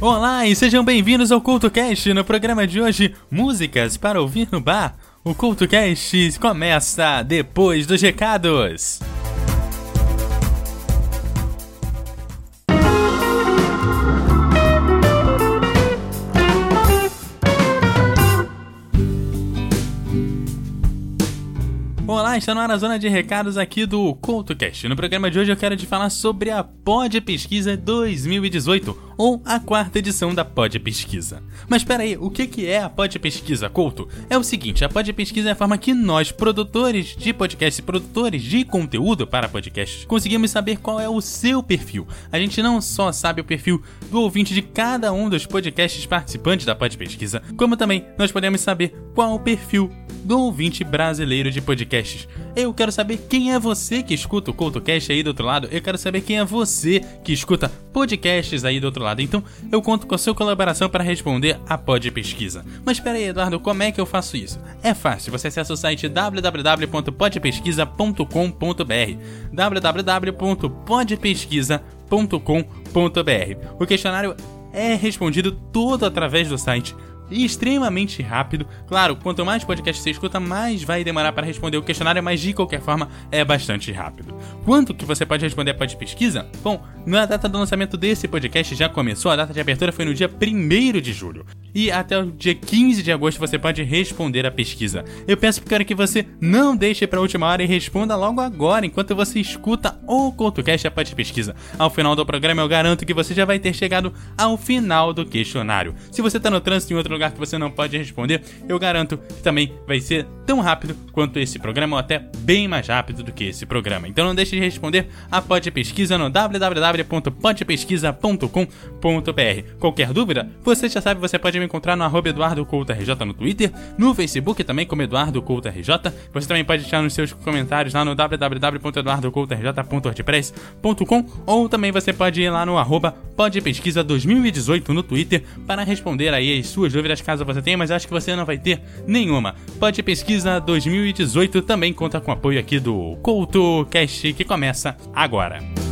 Olá e sejam bem-vindos ao CultoCast. No programa de hoje, músicas para ouvir no bar. O CultoCast começa depois dos recados. Olá, está no zona de recados aqui do CoutoCast. No programa de hoje eu quero te falar sobre a Pod Pesquisa 2018, ou a quarta edição da Pod Pesquisa. Mas espera aí, o que é a Pod Pesquisa, Couto? É o seguinte, a Pod Pesquisa é a forma que nós, produtores de podcast, produtores de conteúdo para podcasts, conseguimos saber qual é o seu perfil. A gente não só sabe o perfil do ouvinte de cada um dos podcasts participantes da Pod Pesquisa, como também nós podemos saber qual o perfil do ouvinte brasileiro de podcasts. Eu quero saber quem é você que escuta o CoutoCast aí do outro lado. Eu quero saber quem é você que escuta podcasts aí do outro lado. Então eu conto com a sua colaboração para responder a Pod Pesquisa. Mas espera aí, Eduardo, como é que eu faço isso? É fácil, você acessa o site www.podpesquisa.com.br www.podpesquisa.com.br O questionário é respondido todo através do site e extremamente rápido. Claro, quanto mais podcast você escuta, mais vai demorar para responder o questionário, mas de qualquer forma é bastante rápido. Quanto que você pode responder a pod pesquisa? Bom, na data do lançamento desse podcast já começou, a data de abertura foi no dia 1 de julho. E até o dia 15 de agosto você pode responder a pesquisa. Eu peço quero que você não deixe para a última hora e responda logo agora, enquanto você escuta o CoutoCast a pod pesquisa. Ao final do programa eu garanto que você já vai ter chegado ao final do questionário. Se você está no trânsito em outro lugar que você não pode responder, eu garanto que também vai ser tão rápido quanto esse programa, ou até bem mais rápido do que esse programa. Então não deixe de responder a Pod Pesquisa no www.podpesquisa.com.br. Qualquer dúvida, você já sabe, você pode me encontrar no arroba no Twitter, no Facebook também como Eduardo RJ. Você também pode deixar nos seus comentários lá no www.eduardocoutorj.wordpress.com ou também você pode ir lá no arroba Podpesquisa 2018 no Twitter para responder aí as suas dúvidas dúvidas caso você tenha, mas acho que você não vai ter nenhuma. Pode Pesquisa 2018 também conta com apoio aqui do CoutoCast que começa agora.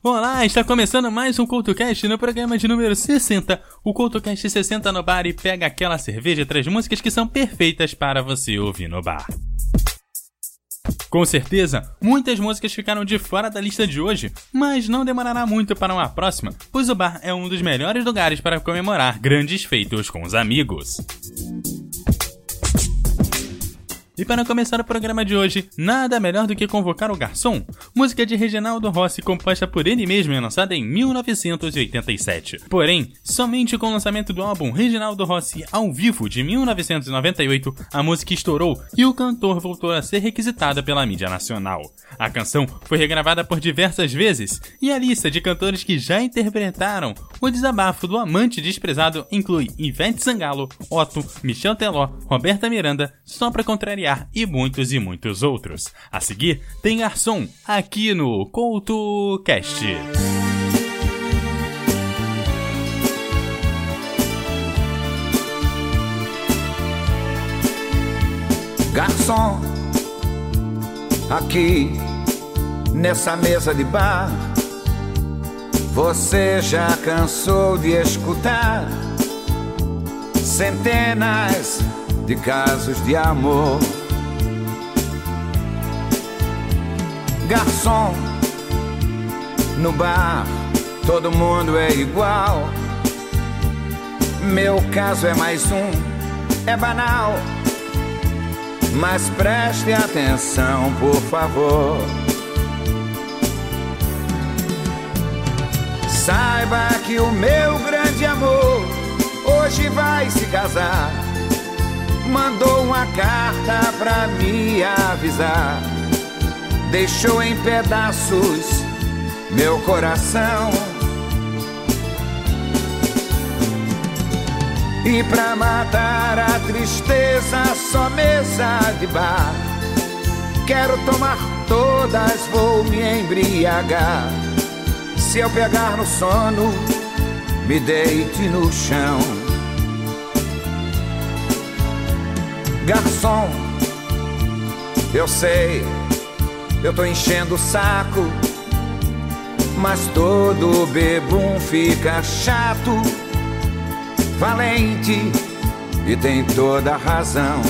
Olá, está começando mais um CoutoCast no programa de número 60. O CoutoCast 60 no bar e pega aquela cerveja e traz músicas que são perfeitas para você ouvir no bar. Com certeza, muitas músicas ficaram de fora da lista de hoje, mas não demorará muito para uma próxima, pois o bar é um dos melhores lugares para comemorar grandes feitos com os amigos. E para começar o programa de hoje, nada melhor do que convocar o garçom, música de Reginaldo Rossi composta por ele mesmo e lançada em 1987. Porém, somente com o lançamento do álbum Reginaldo Rossi ao vivo de 1998, a música estourou e o cantor voltou a ser requisitada pela mídia nacional. A canção foi regravada por diversas vezes e a lista de cantores que já interpretaram o desabafo do amante desprezado inclui Ivete Sangalo, Otto, Michel Teló, Roberta Miranda, só pra contrariar e muitos e muitos outros. A seguir, tem Garçom, aqui no CoutoCast. Garçom, aqui nessa mesa de bar, você já cansou de escutar centenas de casos de amor. Garçom, no bar todo mundo é igual. Meu caso é mais um, é banal. Mas preste atenção, por favor. Saiba que o meu grande amor hoje vai se casar mandou uma carta pra me avisar. Deixou em pedaços meu coração. E pra matar a tristeza, só mesa de bar. Quero tomar todas, vou me embriagar. Se eu pegar no sono, me deite no chão. Garçom, eu sei, eu tô enchendo o saco, mas todo bebum fica chato, valente e tem toda razão.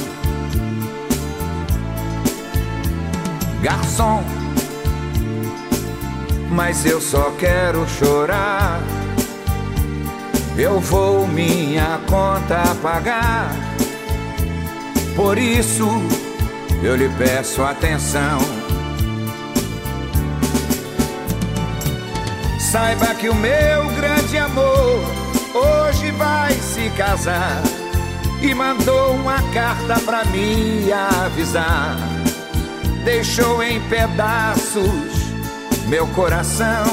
Garçom, mas eu só quero chorar. Eu vou minha conta pagar. Por isso eu lhe peço atenção. Saiba que o meu grande amor hoje vai se casar e mandou uma carta pra me avisar. Deixou em pedaços meu coração.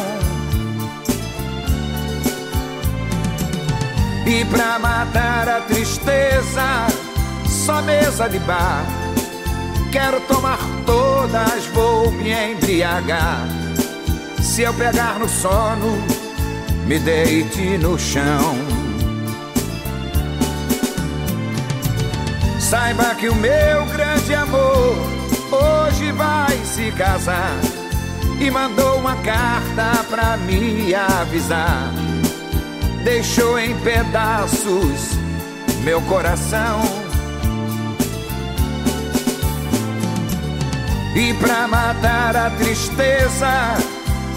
E pra matar a tristeza, só mesa de bar. Quero tomar todas, vou me embriagar. Se eu pegar no sono, me deite no chão. Saiba que o meu grande amor hoje vai se casar e mandou uma carta pra me avisar. Deixou em pedaços meu coração. E pra matar a tristeza,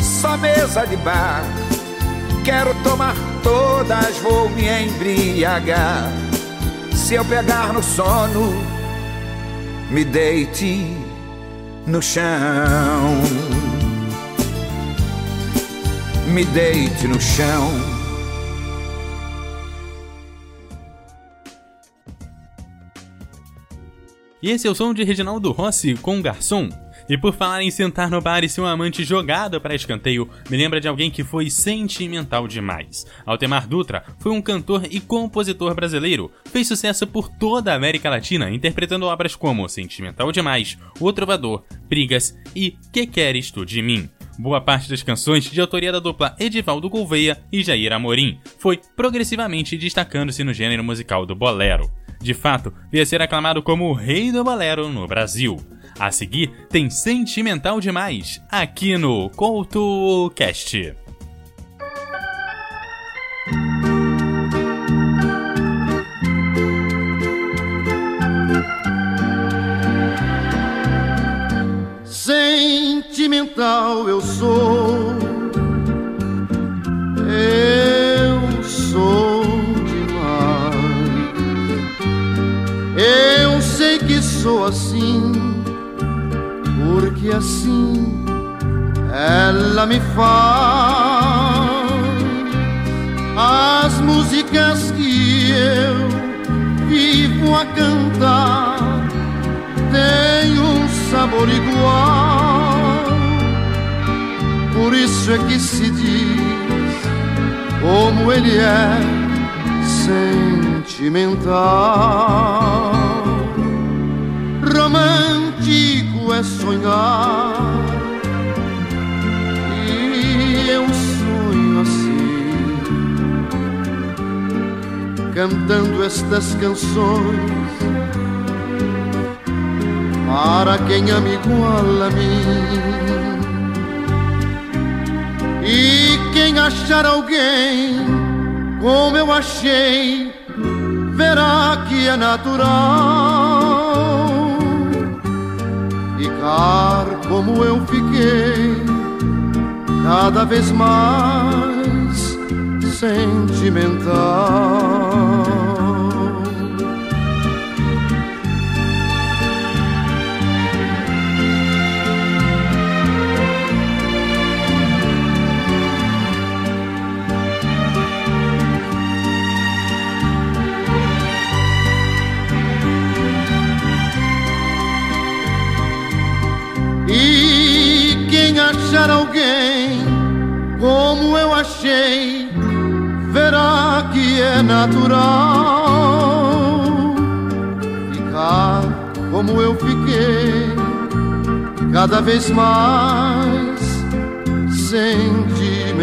só mesa de bar. Quero tomar todas, vou me embriagar. Se eu pegar no sono, me deite no chão. Me deite no chão. E esse é o som de Reginaldo Rossi com Garçom. E por falar em sentar no bar e ser um amante jogado para escanteio, me lembra de alguém que foi sentimental demais. Altemar Dutra foi um cantor e compositor brasileiro. Fez sucesso por toda a América Latina, interpretando obras como Sentimental Demais, O Trovador, Brigas e Que Queres Tu de Mim. Boa parte das canções, de autoria da dupla Edivaldo Gouveia e Jair Amorim, foi progressivamente destacando-se no gênero musical do bolero. De fato, veio a ser aclamado como o rei do bolero no Brasil. A seguir, tem Sentimental Demais, aqui no CoutoCast. Sentimental eu sou, eu sou assim porque assim ela me faz. As músicas que eu vivo a cantar têm um sabor igual. Por isso é que se diz como ele é sentimental romântico é sonhar. E eu sonho assim, cantando estas canções. Para quem ama igual a mim. E quem achar alguém como eu achei, verá que é natural ficar como eu fiquei, cada vez mais sentimental. E quem achar alguém como eu achei, verá que é natural ficar como eu fiquei, cada vez mais sentimental.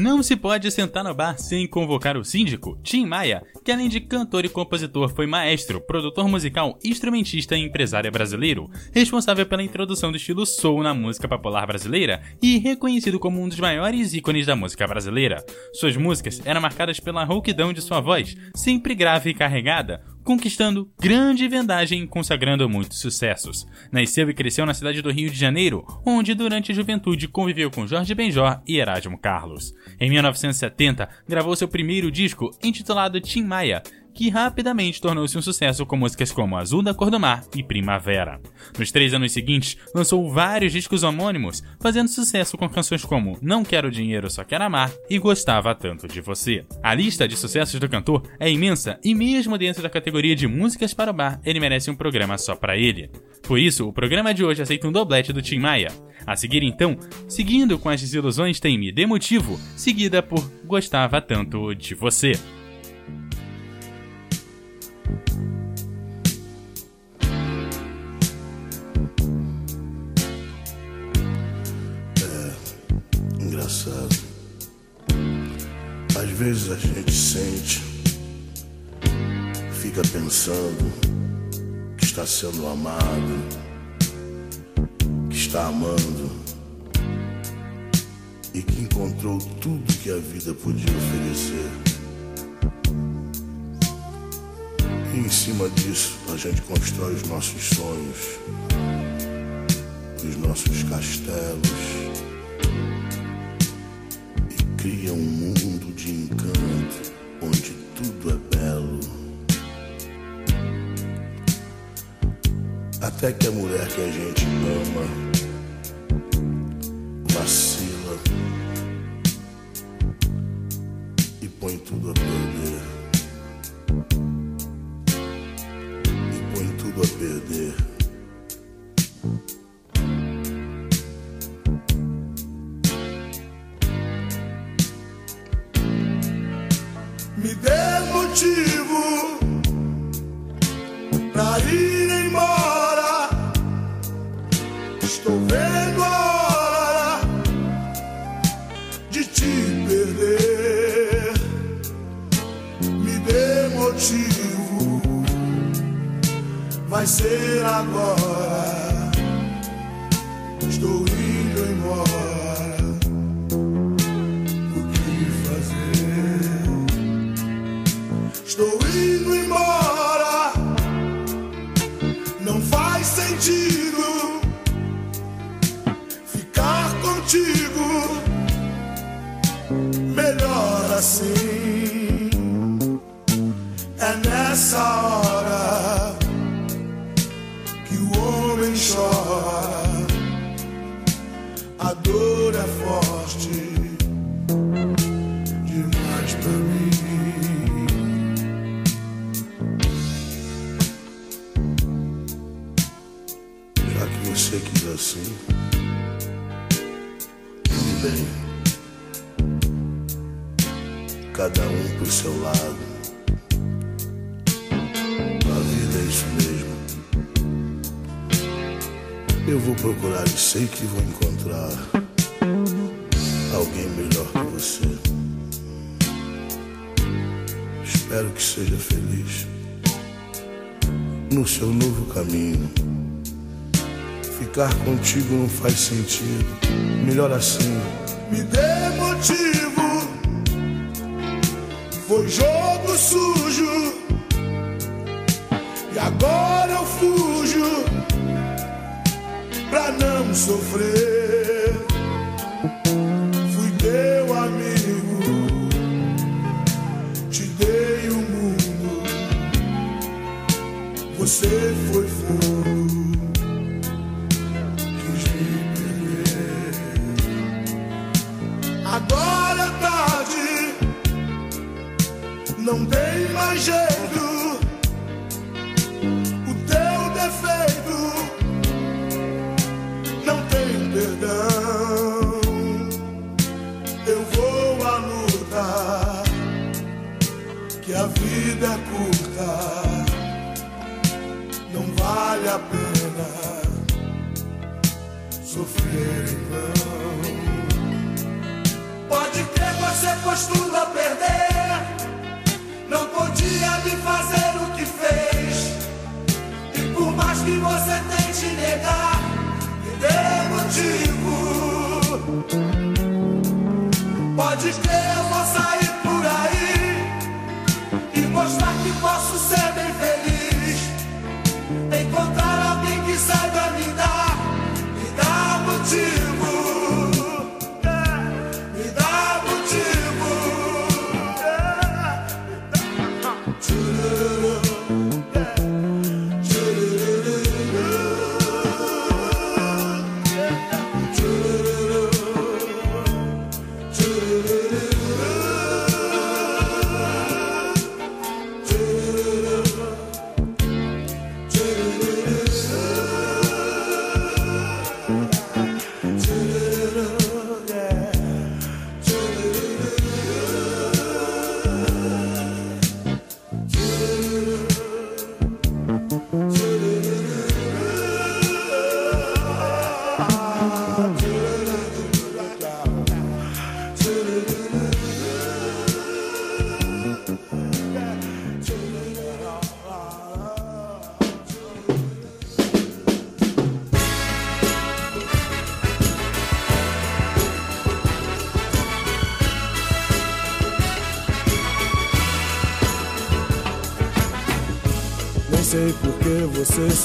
Não se pode sentar no bar sem convocar o síndico, Tim Maia, que além de cantor e compositor foi maestro, produtor musical, instrumentista e empresário brasileiro, responsável pela introdução do estilo soul na música popular brasileira e reconhecido como um dos maiores ícones da música brasileira. Suas músicas eram marcadas pela rouquidão de sua voz, sempre grave e carregada, conquistando grande vendagem e consagrando muitos sucessos. Nasceu e cresceu na cidade do Rio de Janeiro, onde durante a juventude conviveu com Jorge Benjor e Erasmo Carlos. Em 1970, gravou seu primeiro disco, intitulado Tim Maia, que rapidamente tornou-se um sucesso com músicas como Azul da Cor do Mar e Primavera. Nos três anos seguintes, lançou vários discos homônimos, fazendo sucesso com canções como Não Quero Dinheiro, Só Quero Amar e Gostava Tanto de Você. A lista de sucessos do cantor é imensa e mesmo dentro da categoria de músicas para o bar, ele merece um programa só para ele. Por isso, o programa de hoje aceita um doblete do Tim Maia. A seguir então, seguindo com as desilusões tem Me Dê Motivo, seguida por Gostava Tanto de Você. Engraçado. Às vezes a gente sente, fica pensando que está sendo amado, que está amando e que encontrou tudo que a vida podia oferecer. E em cima disso a gente constrói os nossos sonhos, os nossos castelos cria um mundo de encanto onde tudo é belo. Até que a mulher que a gente ama vacila e põe tudo a perder. Seu lado. A vida é isso mesmo. Eu vou procurar e sei que vou encontrar alguém melhor que você. Espero que seja feliz no seu novo caminho. Ficar contigo não faz sentido. Melhor assim. Me dê Foi jogo sujo. E agora eu fujo pra não sofrer.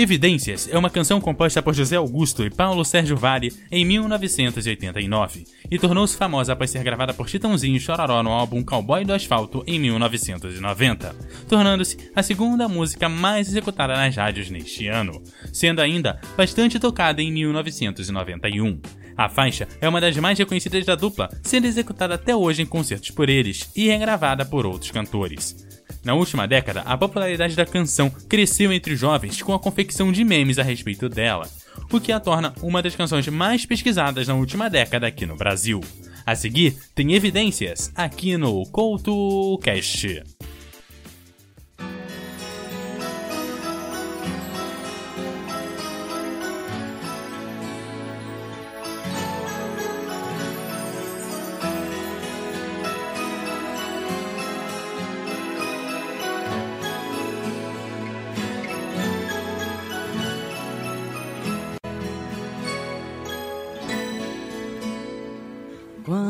Evidências é uma canção composta por José Augusto e Paulo Sérgio Vale em 1989 e tornou-se famosa após ser gravada por Chitãozinho e Chororó no álbum Cowboy do Asfalto em 1990, tornando-se a segunda música mais executada nas rádios neste ano, sendo ainda bastante tocada em 1991. A faixa é uma das mais reconhecidas da dupla, sendo executada até hoje em concertos por eles e regravada por outros cantores. Na última década, a popularidade da canção cresceu entre jovens com a confecção de memes a respeito dela, o que a torna uma das canções mais pesquisadas na última década aqui no Brasil. A seguir, tem evidências aqui no CoutoCast.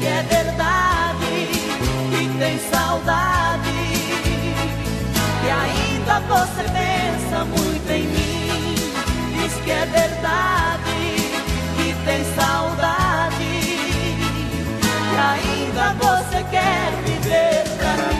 que é verdade, que tem saudade, que ainda você pensa muito em mim. Diz que é verdade, que tem saudade, que ainda você quer viver pra mim.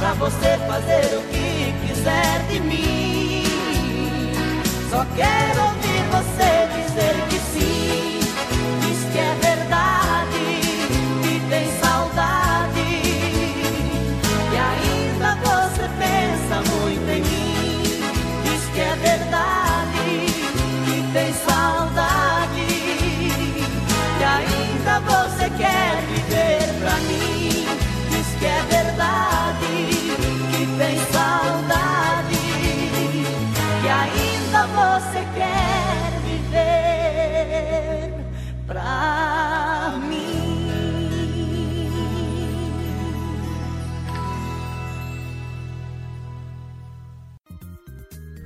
pra você fazer o que quiser de mim. Só quero ouvir você dizer que sim. Diz que é verdade, que tem saudade. E ainda você pensa muito em mim. Diz que é verdade, que tem saudade. E ainda você quer me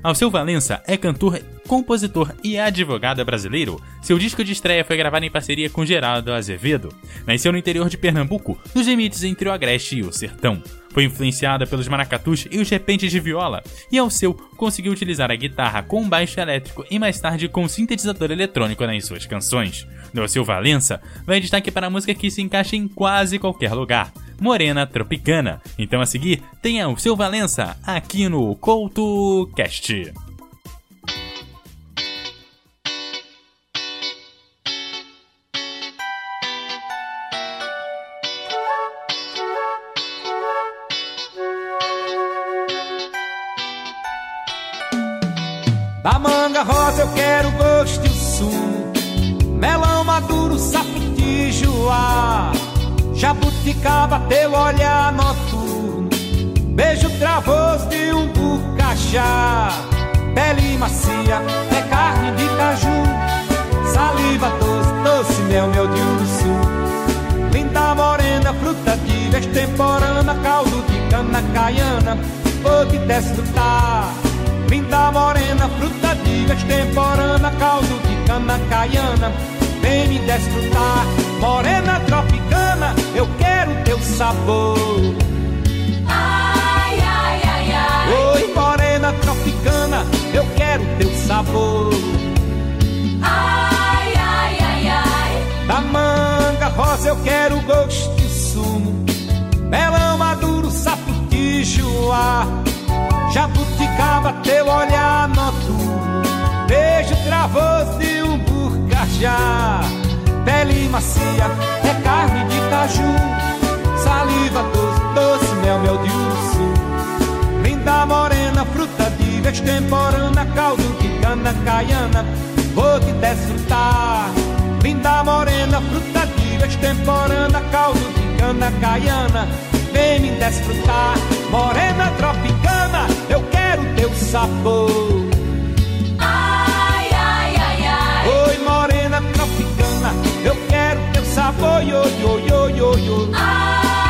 Alceu Valença é cantor, compositor e advogado brasileiro. Seu disco de estreia foi gravado em parceria com Geraldo Azevedo. Nasceu no interior de Pernambuco, nos limites entre o Agreste e o Sertão. Foi influenciada pelos maracatus e os repentes de viola, e Alceu conseguiu utilizar a guitarra com baixo elétrico e mais tarde com sintetizador eletrônico nas suas canções. Alceu Valença vai destaque para a música que se encaixa em quase qualquer lugar. Morena Tropicana. Então a seguir tem o seu Valença aqui no CoutoCast. Da manga rosa eu quero gosto e sumo Melão maduro, sapitijoá Jabuticaba, teu olhar noturno. Beijo travoso de um bucajá Pele macia, é carne de caju. Saliva doce, doce mel, mel de urso. Linda morena, fruta de extemporânea Caldo de cana caiana, vou te desfrutar Linda morena, fruta de extemporânea Caldo de cana caiana, vem me desfrutar Morena tropicana, eu quero teu sabor. Ai, ai, ai, ai. Oi, morena tropicana, eu quero teu sabor. Ai, ai, ai, ai. Da manga rosa eu quero gosto e sumo. Melão maduro, sapo tijuá Jabuticaba, teu olhar noturno Beijo travoso de um burcajá Pele macia, é carne de caju. Saliva doce, doce, mel, mel de urso. Linda morena, fruta de extemporânea Caldo de cana caiana, vou te desfrutar. Linda morena, fruta de extemporânea Caldo de cana caiana, vem me desfrutar Morena tropicana, eu quero teu sabor Ai, ai, ai, ai. Oi, morena tropicana, eu quero teu sabor, yo, yo, yo, yo, yo. Ai, ai,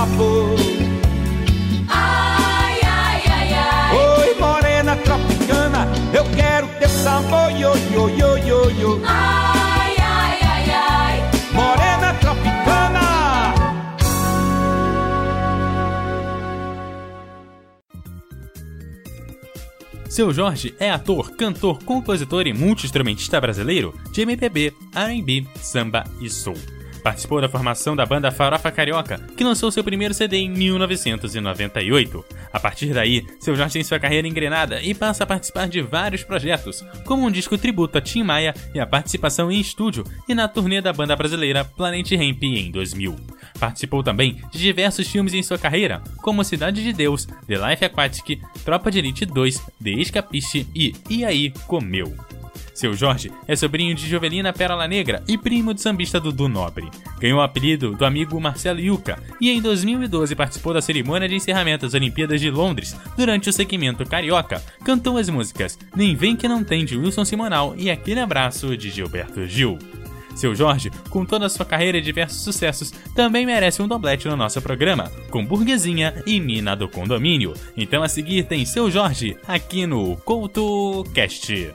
sabor. Ai, ai, ai, ai. Oi, morena tropicana, eu quero teu sabor, yo, yo, yo, yo, yo. Ai, ai, ai, ai. Morena tropicana. Seu Jorge é ator, cantor, compositor e multi-instrumentista brasileiro de MPB, R&B, samba e soul. Participou da formação da banda Farofa Carioca, que lançou seu primeiro CD em 1998. A partir daí, seu Jorge tem sua carreira engrenada e passa a participar de vários projetos, como um disco tributo a Tim Maia e a participação em estúdio e na turnê da banda brasileira Planet Hemp em 2000. Participou também de diversos filmes em sua carreira, como Cidade de Deus, The Life Aquatic, Tropa de Elite 2, The Escapiste e E aí Comeu. Seu Jorge é sobrinho de Jovelina Pérola Negra e primo do sambista Dudu Nobre. Ganhou o apelido do amigo Marcelo Yuca e em 2012 participou da cerimônia de encerramento das Olimpíadas de Londres durante o segmento carioca. Cantou as músicas Nem Vem Que Não Tem de Wilson Simonal e Aquele Abraço de Gilberto Gil. Seu Jorge, com toda a sua carreira e diversos sucessos, também merece um doblete no nosso programa, com Burguesinha e Mina do Condomínio. Então a seguir tem Seu Jorge, aqui no CoutoCast.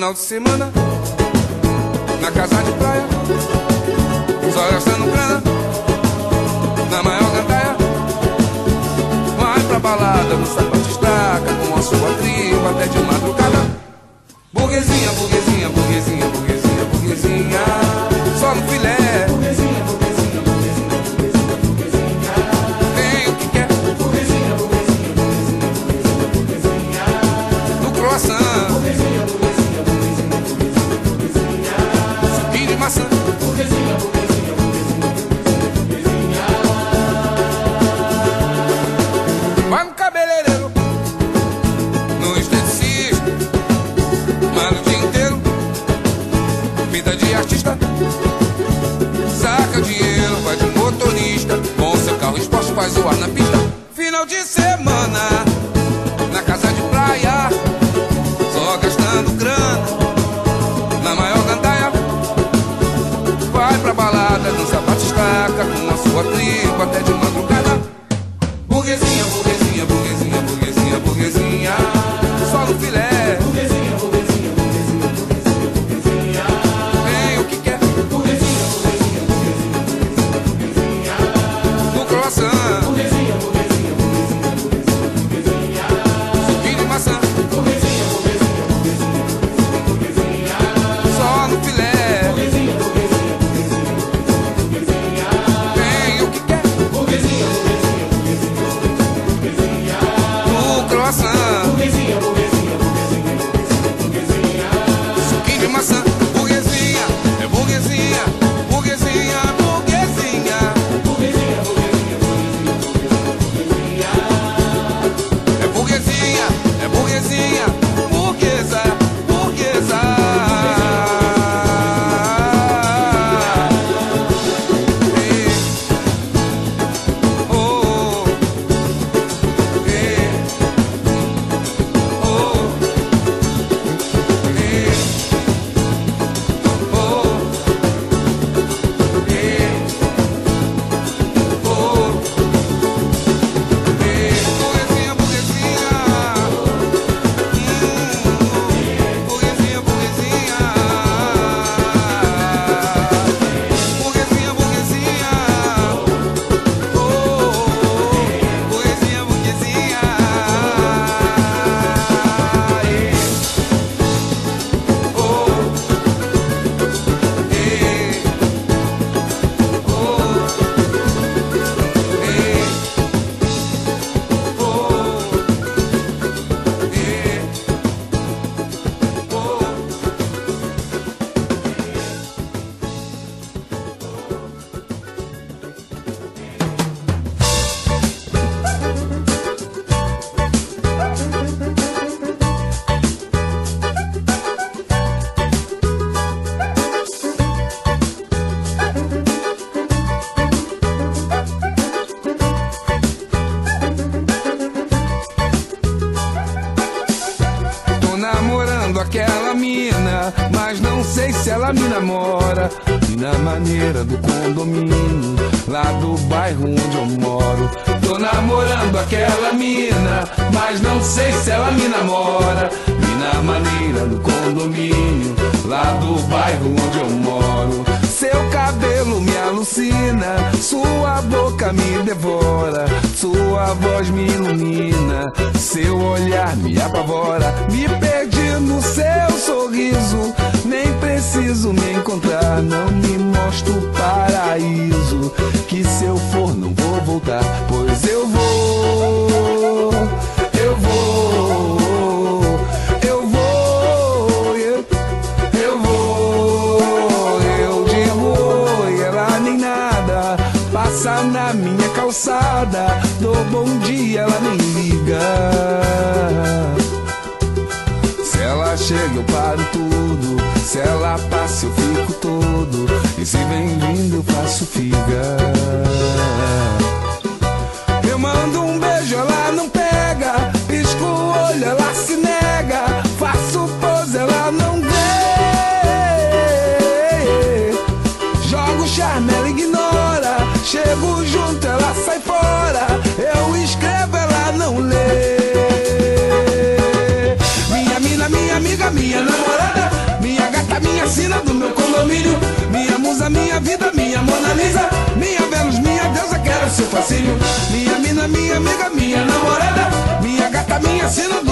final de semana Na casa de praia Só gastando grana Na maior gandaia. Vai pra balada, no sapato estaca Com a sua tribo até de madrugada. aquela mina, mas não sei se ela me namora. na maneira do condomínio, lá do bairro onde eu moro. Tô namorando aquela mina, mas não sei se ela me namora. na maneira do condomínio, lá do bairro onde eu moro. Seu cabelo me alucina, sua boca me devora, sua voz me ilumina, seu olhar me apavora, me no seu sorriso. Nem preciso me encontrar, não me mostro o paraíso. Que se eu for, não vou voltar, pois eu vou, eu vou. Passa na minha calçada, Do bom dia, ela nem liga eu paro tudo. Se ela passa, eu fico todo. E se vem lindo, eu faço figa. Minha mina, minha amiga, minha namorada. Minha gata, minha sino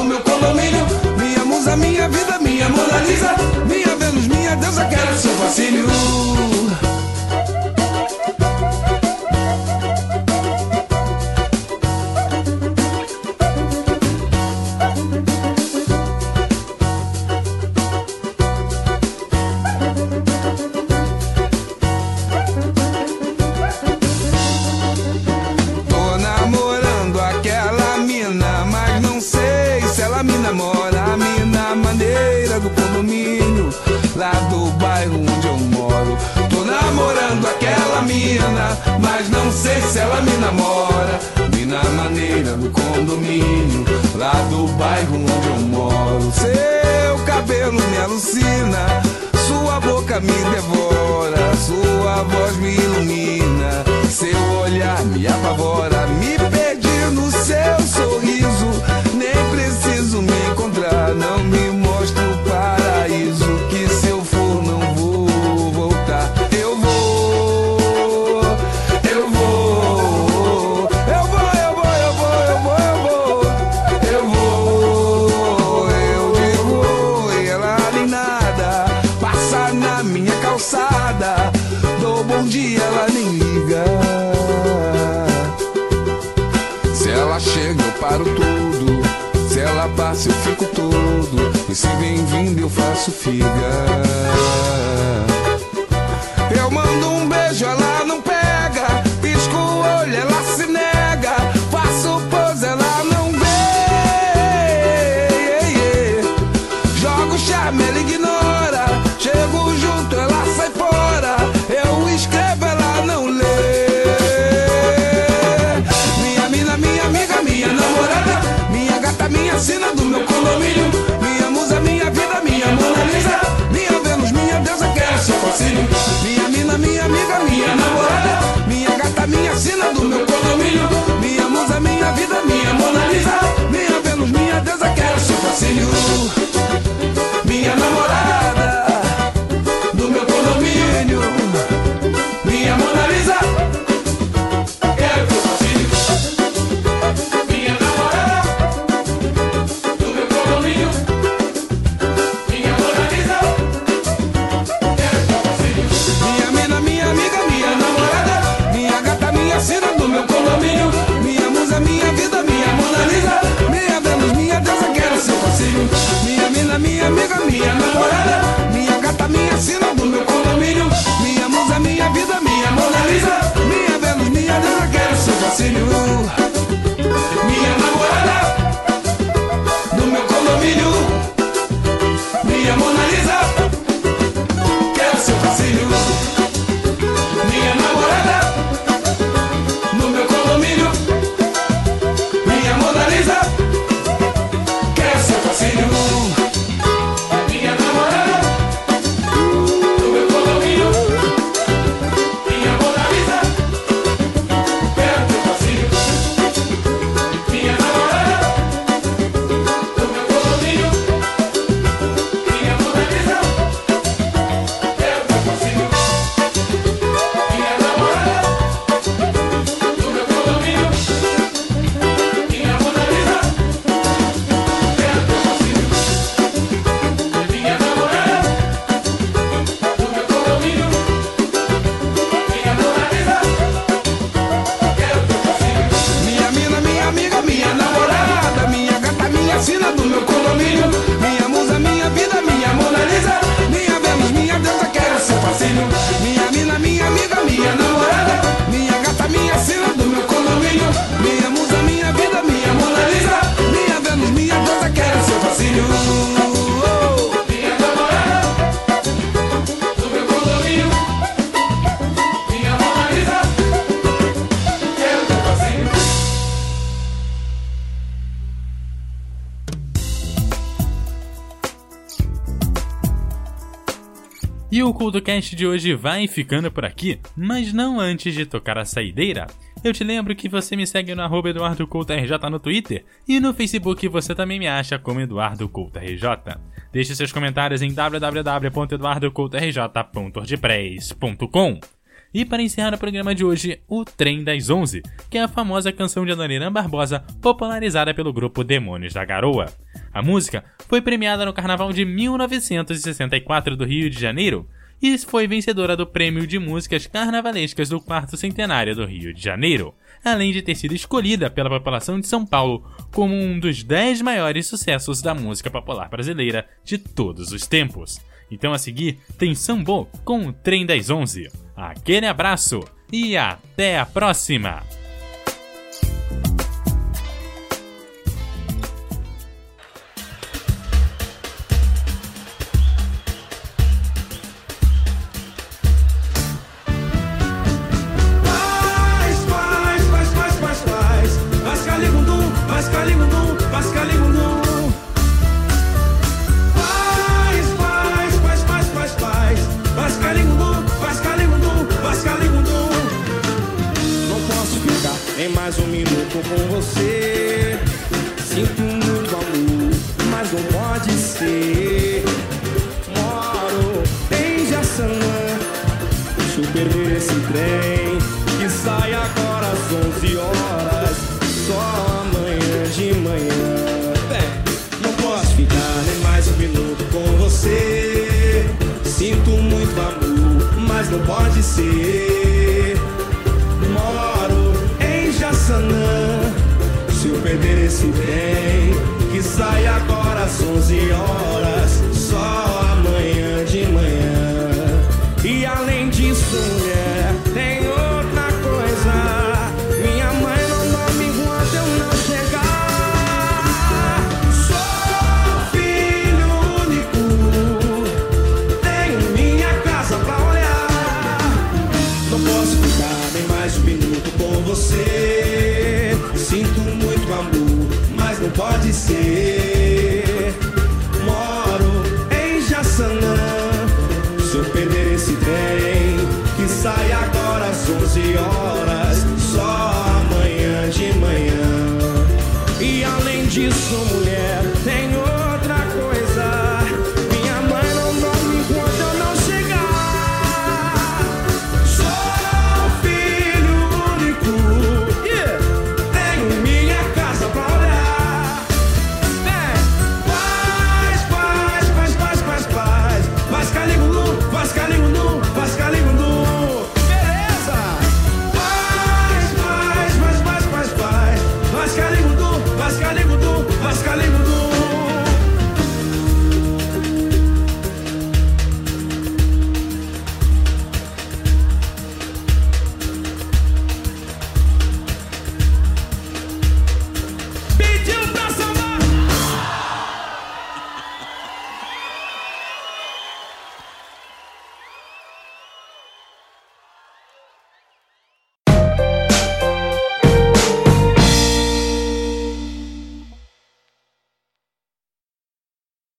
CultoCast de hoje vai ficando por aqui, mas não antes de tocar a saideira. Eu te lembro que você me segue no arroba no Twitter e no Facebook você também me acha como EduardoCoutoRJ. Deixe seus comentários em www.eduardocoutorj.wordpress.com e para encerrar o programa de hoje, o Trem das Onze, que é a famosa canção de Adoniran Barbosa popularizada pelo grupo Demônios da Garoa. A música foi premiada no Carnaval de 1964 do Rio de Janeiro e foi vencedora do Prêmio de Músicas Carnavalescas do quarto centenário do Rio de Janeiro, além de ter sido escolhida pela população de São Paulo como um dos 10 maiores sucessos da música popular brasileira de todos os tempos. Então a seguir tem Sambo com o Trem das Onze. Aquele abraço e até a próxima!